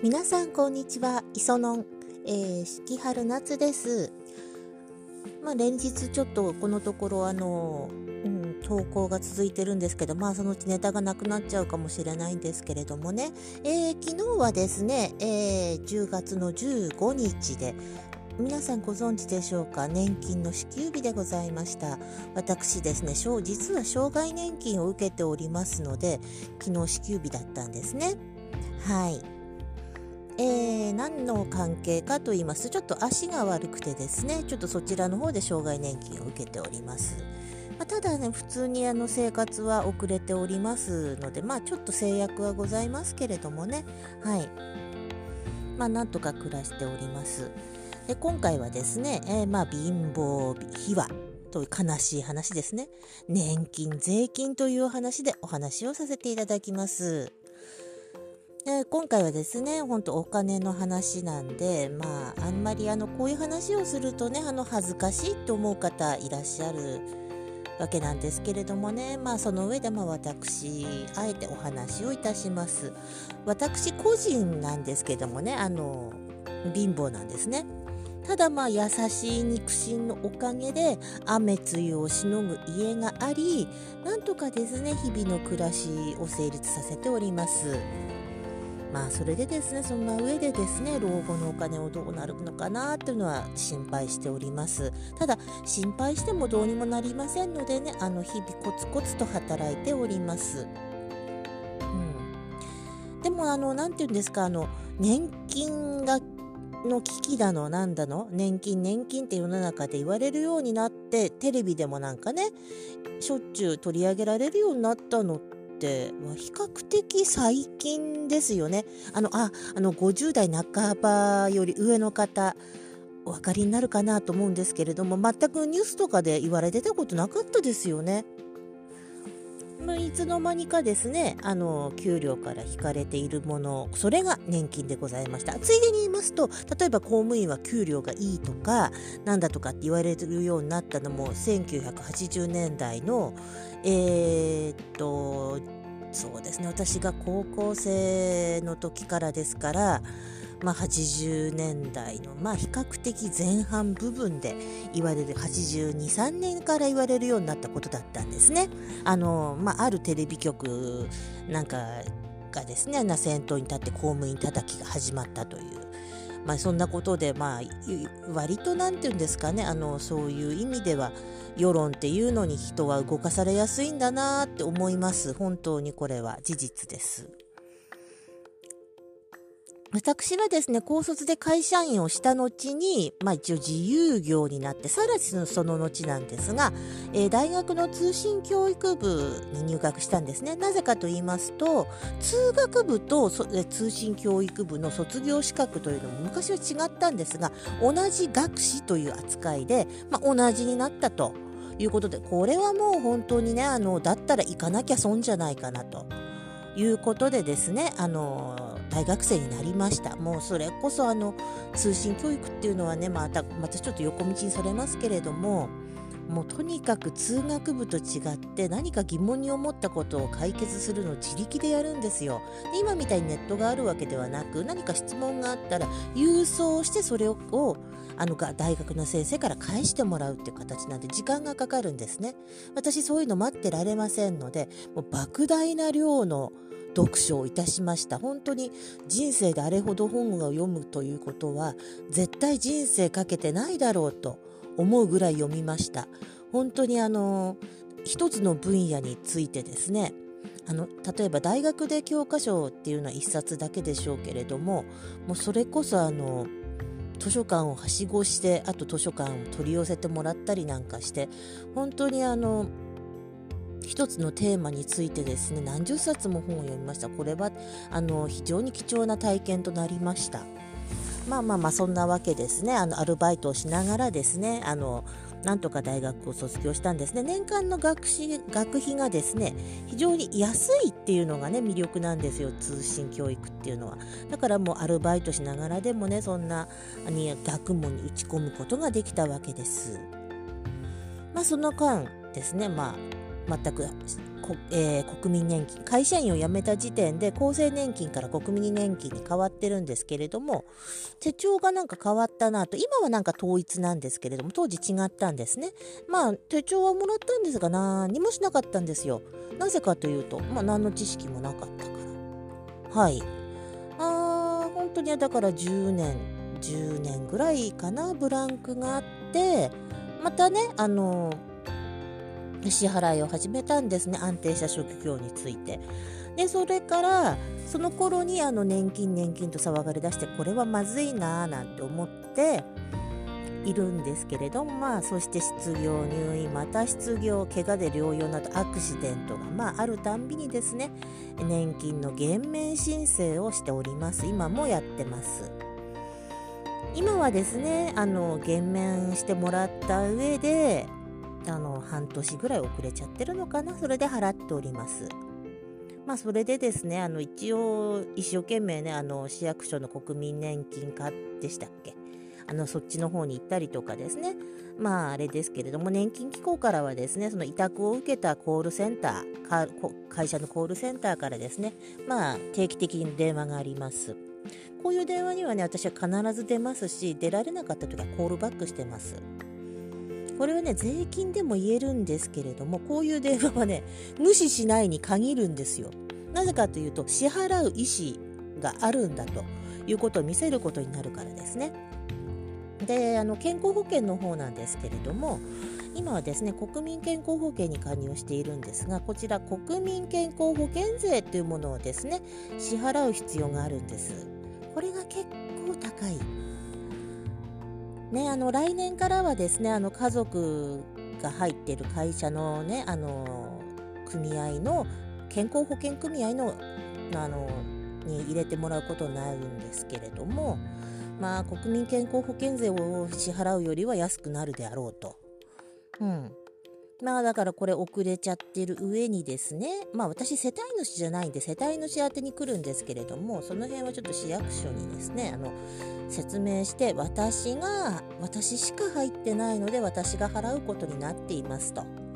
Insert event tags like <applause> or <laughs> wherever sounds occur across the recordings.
皆さんこんにちは。磯野えー、四季春夏です。まあ連日ちょっとこのところあの、うん、投稿が続いてるんですけどまあそのうちネタがなくなっちゃうかもしれないんですけれどもね、えー、昨日はですね、えー、10月の15日で皆さんご存知でしょうか？年金の支給日でございました。私ですね実は障害年金を受けておりますので昨日支給日だったんですね。はい。えー、何の関係かと言いますとちょっと足が悪くてですねちょっとそちらの方で障害年金を受けております。まあ、ただね普通にあの生活は遅れておりますのでまあちょっと制約はございますけれどもねはいまあなんとか暮らしております。で今回はですね、えー、まあ貧乏秘話という悲しい話ですね年金税金という話でお話をさせていただきます。で今回はですね本当お金の話なんでまああんまりあのこういう話をするとねあの恥ずかしいと思う方いらっしゃるわけなんですけれどもねまあその上でまあ私あえてお話をいたします私個人なんですけどもねあの貧乏なんですねただまあ優しい肉親のおかげで雨露をしのぐ家がありなんとかですね日々の暮らしを成立させております。まあそれでですねそんな上でですね老後のお金をどうなるのかなっていうのは心配しております。ただ心配してもどうにもなりませんのでねあの日々コツコツと働いております。うん。でもあの何て言うんですかあの年金がの危機だのなんだの年金年金って世の中で言われるようになってテレビでもなんかねしょっちゅう取り上げられるようになったのってって比較的最近ですよね。あの、あ、あの50代半ばより上の方、お分かりになるかなと思うんですけれども、全くニュースとかで言われてたことなかったですよね。まあ、いつの間にかですね、あの、給料から引かれているもの、それが年金でございました。ついでに言いますと、例えば公務員は給料がいいとか、なんだとかって言われるようになったのも、1980年代の、えー、っと、そうですね、私が高校生の時からですから、まあ、80年代の、まあ、比較的前半部分で言われる82、3年から言われるようになったことだったんですね。あの、まあ、あるテレビ局なんかがですね、先頭に立って公務員叩きが始まったという。まあ、そんなことで、まあ、割と何て言うんですかねあのそういう意味では世論っていうのに人は動かされやすいんだなって思います本当にこれは事実です。私はですね、高卒で会社員をした後に、まあ一応自由業になって、さらにその後なんですが、えー、大学の通信教育部に入学したんですね。なぜかと言いますと、通学部と通信教育部の卒業資格というのも昔は違ったんですが、同じ学士という扱いで、まあ同じになったということで、これはもう本当にね、あの、だったら行かなきゃ損じゃないかなと。いうことでですねあの大学生になりましたもうそれこそあの通信教育っていうのはねまたまたちょっと横道にそれますけれどももうとにかく通学部と違って何か疑問に思ったことを解決するのを自力でやるんですよ。で今みたいにネットがあるわけではなく何か質問があったら郵送してそれをあの大学の先生から返してもらうっていう形なんで時間がかかるんですね。私そういうの待ってられませんのでもう莫大な量の読書をいたしました。本当に人生であれほど本を読むということは絶対人生かけてないだろうと思うぐらい読みました。本当にあの一つの分野についてですね。あの例えば大学で教科書っていうのは1冊だけでしょうけれどももうそれこそあの図書館をはしごしてあと図書館を取り寄せてもらったりなんかして本当にあの一つのテーマについてですね何十冊も本を読みました。これはあの非常に貴重な体験となりました。まあまあまあそんなわけですね。あのアルバイトをしながらですねあのなんとか大学を卒業したんですね。年間の学費学費がですね非常に安いっていうのがね魅力なんですよ。通信教育っていうのは。だからもうアルバイトしながらでもねそんなに学問に打ち込むことができたわけです。まあその間ですねまあ全くえー、国民年金会社員を辞めた時点で厚生年金から国民年金に変わってるんですけれども手帳がなんか変わったなと今はなんか統一なんですけれども当時違ったんですね。まあ手帳はもらったんですが何もしなかったんですよ。なぜかというとまあ何の知識もなかったから。はい。あー本当にだから10年10年ぐらいかなブランクがあってまたねあの支払いを始めたんですね安定した職業について。でそれからその頃にあの年金年金と騒がれ出してこれはまずいなーなんて思っているんですけれどもまあそして失業入院また失業怪我で療養などアクシデントがまああるたんびにですね年金の減免申請をしております今もやってます今はですねあの減免してもらった上であの半年ぐらい遅れちゃってるのかな？それで払っております。まあそれでですねあの一応一生懸命ねあの市役所の国民年金課でしたっけ？あのそっちの方に行ったりとかですね。まああれですけれども年金機構からはですねその委託を受けたコールセンター会社のコールセンターからですねまあ定期的に電話があります。こういう電話にはね私は必ず出ますし出られなかった時はコールバックしてます。これはね税金でも言えるんですけれどもこういう電話はね <laughs> 無視しないに限るんですよ。なぜかというと支払う意思があるんだということを見せることになるからですね。であの健康保険の方なんですけれども今はですね国民健康保険に加入しているんですがこちら国民健康保険税というものをですね支払う必要があるんです。これが結構高い。ねあの来年からはですねあの家族が入っている会社のねあの組合の健康保険組合のあのに入れてもらうことになるんですけれどもまあ国民健康保険税を支払うよりは安くなるであろうと。うん、まあだからこれ遅れちゃってる上にですねまあ私世帯主じゃないんで世帯主宛てに来るんですけれどもその辺はちょっと市役所にですねあの説明して私が私しか入ってないので私が払うことになっていますと。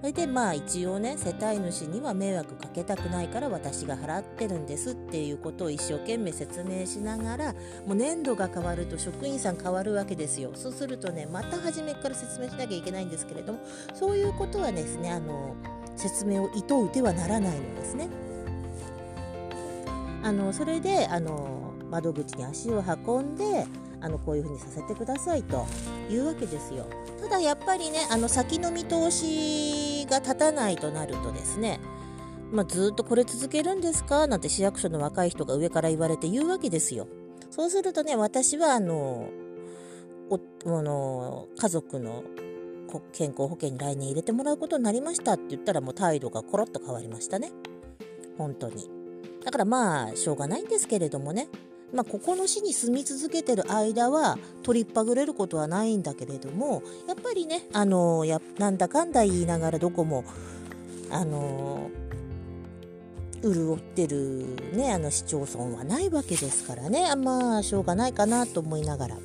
それでまあ一応ね世帯主には迷惑かけたくないから私が払ってるんですっていうことを一生懸命説明しながらもう年度が変わると職員さん変わるわけですよそうするとねまた初めから説明しなきゃいけないんですけれどもそういうことはですねあの説明を厭うてはならないのですね。あのそれであの窓口に足を運んであのこういうふうにさせてくださいというわけですよ。ただやっぱりねあの先の見通しが立たないとなるとですねまあ、ずっとこれ続けるんですか？なんて市役所の若い人が上から言われて言うわけですよ。そうするとね私はあのおあの家族の健康保険に来年入れてもらうことになりましたって言ったらもう態度がコロッと変わりましたね。本当に。だからまあしょうがないんですけれどもねまあ、ここの市に住み続けてる間は取りっぱぐれることはないんだけれどもやっぱりねあのやなんだかんだ言いながらどこもあの潤ってる、ね、あの市町村はないわけですからねあまあしょうがないかなと思いながら。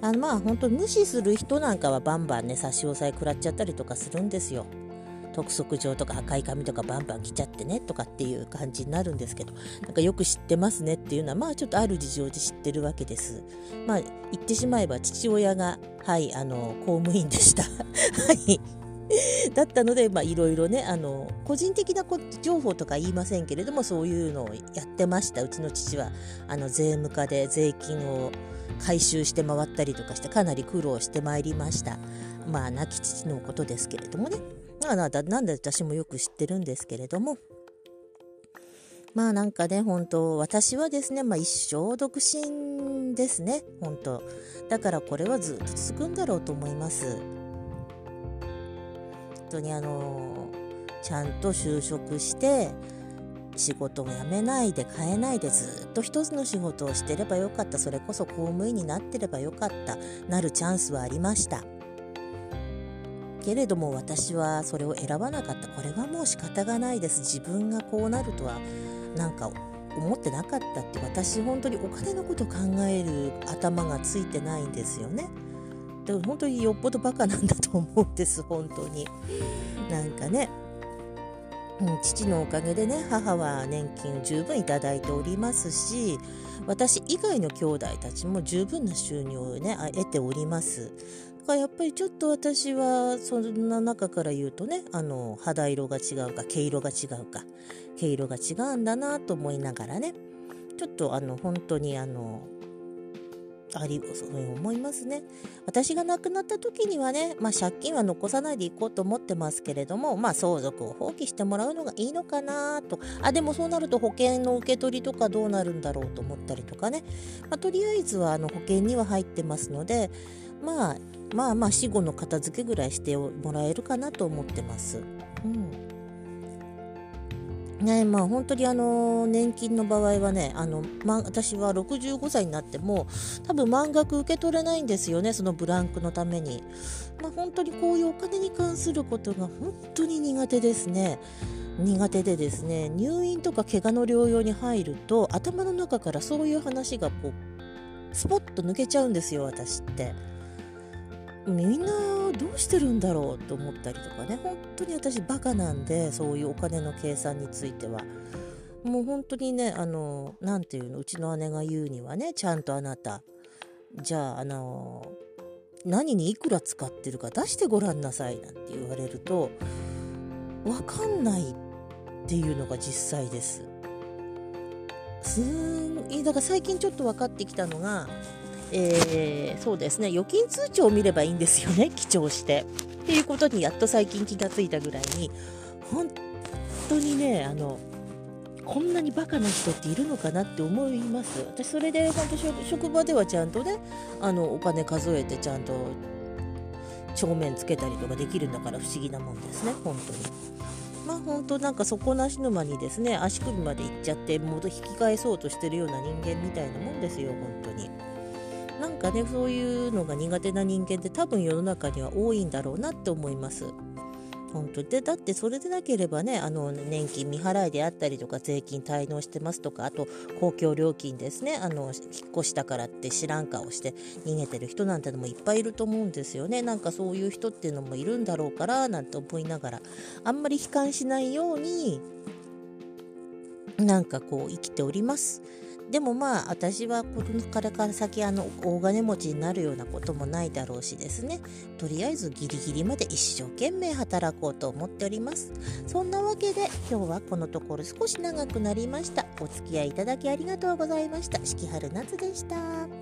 あのまあ本当無視する人なんかはバンバンね差し押さえ食らっちゃったりとかするんですよ。督促状とか赤い紙とかバンバン来ちゃってねとかっていう感じになるんですけどなんかよく知ってますねっていうのはまあちょっとある事情で知ってるわけです。まあ言ってしまえば父親がはいあの公務員でした。<laughs> はいだったので、まあ、いろいろね、あの、個人的な情報とか言いませんけれども、そういうのをやってました。うちの父は、あの、税務課で税金を回収して回ったりとかして、かなり苦労してまいりました。まあ、亡き父のことですけれどもね。なんだなんで私もよく知ってるんですけれども。まあなんかね本当私はですね、まあ、一生独身ですね。本当。だからこれはずっと続くんだろうと思います。本当にあのちゃんと就職して仕事も辞めないで変えないでずっと一つの仕事をしてればよかった。それこそ公務員になってればよかった。なるチャンスはありました。けれども私はそれを選ばなかったこれはもう仕方がないです自分がこうなるとはなんか思ってなかったって私本当にお金のこと考える頭がついてないんですよね。でも本当によっぽどバカなんだと思うんです本当に。なんかねうん、父のおかげでね母は年金十分いただいておりますし私以外の兄弟たちも十分な収入をね得ておりますかやっぱりちょっと私はそんな中から言うとねあの肌色が違うか毛色が違うか毛色が違うんだなと思いながらねちょっとあの本当にあのありそう思いますね。私が亡くなった時にはね、まあ、借金は残さないでいこうと思ってますけれども、まあ、相続を放棄してもらうのがいいのかなと。あでもそうなると保険の受け取りとかどうなるんだろうと思ったりとかね、まあ、とりあえずはあの保険には入ってますので、まあ、まあまあ死後の片付けぐらいしてもらえるかなと思ってます。うんねまあ、本当にあの年金の場合はねあの、ま、私は65歳になっても多分満額受け取れないんですよねそのブランクのために、まあ、本当にこういうお金に関することが本当に苦手ですね苦手でですね入院とか怪我の療養に入ると頭の中からそういう話がこうスポッと抜けちゃうんですよ私って。みんなどうしてるんだろうと思ったりとかね本当に私バカなんでそういうお金の計算についてはもう本当にねあの何て言うのうちの姉が言うにはねちゃんとあなたじゃああの何にいくら使ってるか出してごらんなさいなんて言われると分かんないっていうのが実際です。すんだから最近ちょっと分かってきたのがえー、そうですね。預金通帳を見ればいいんですよね。<laughs> 記帳して。っていうことにやっと最近気がついたぐらいに本当にねあのこんなにバカな人っているのかなって思います。私それで本当職場ではちゃんとねあのお金数えてちゃんと帳面つけたりとかできるんだから不思議なもんですね。本当に。まあ本当なんか底なし沼にですね足首まで行っちゃって戻引き返そうとしてるような人間みたいなもんですよ本当に。なんかねそういうのが苦手な人間って多分世の中には多いんだろうなって思います。本当でだってそれでなければねあの年金未払いであったりとか税金滞納してますとかあと公共料金ですね。あの引っ越したからって知らん顔して逃げてる人なんてのもいっぱいいると思うんですよね。なんかそういう人っていうのもいるんだろうからなんて思いながら。あんまり悲観しないようになんかこう生きております。でもまあ私はこれから先あの大金持ちになるようなこともないだろうしですね。とりあえずギリギリまで一生懸命働こうと思っております。そんなわけで今日はこのところ少し長くなりました。お付き合いいただきありがとうございました。四季春夏でした。